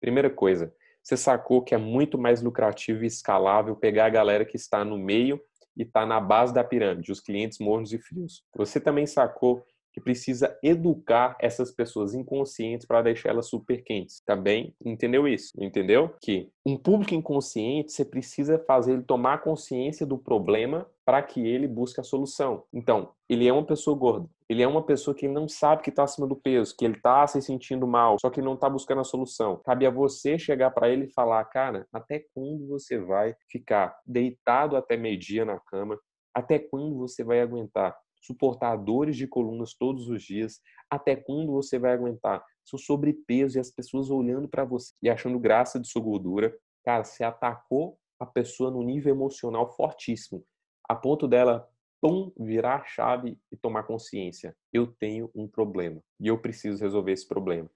Primeira coisa, você sacou que é muito mais lucrativo e escalável pegar a galera que está no meio e está na base da pirâmide, os clientes mornos e frios. Você também sacou que precisa educar essas pessoas inconscientes para deixar elas super quentes. Também entendeu isso? Entendeu? Que um público inconsciente, você precisa fazer ele tomar consciência do problema para que ele busque a solução. Então, ele é uma pessoa gorda. Ele é uma pessoa que não sabe que está acima do peso, que ele está se sentindo mal, só que não está buscando a solução. Cabe a você chegar para ele e falar, cara, até quando você vai ficar deitado até meio-dia na cama? Até quando você vai aguentar suportar dores de colunas todos os dias? Até quando você vai aguentar seu sobrepeso e as pessoas olhando para você e achando graça de sua gordura? Cara, você atacou a pessoa no nível emocional fortíssimo, a ponto dela pum, virar a chave e tomar consciência. Eu tenho um problema e eu preciso resolver esse problema.